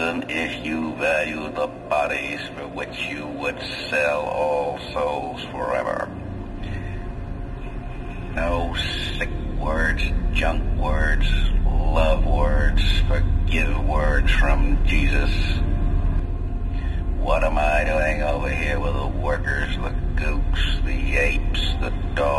person if you value the bodies for which you would sell all souls forever. No sick words, junk words, love words, forgive words from Jesus. What am I doing over here with the workers, the gooks, the apes, the dogs?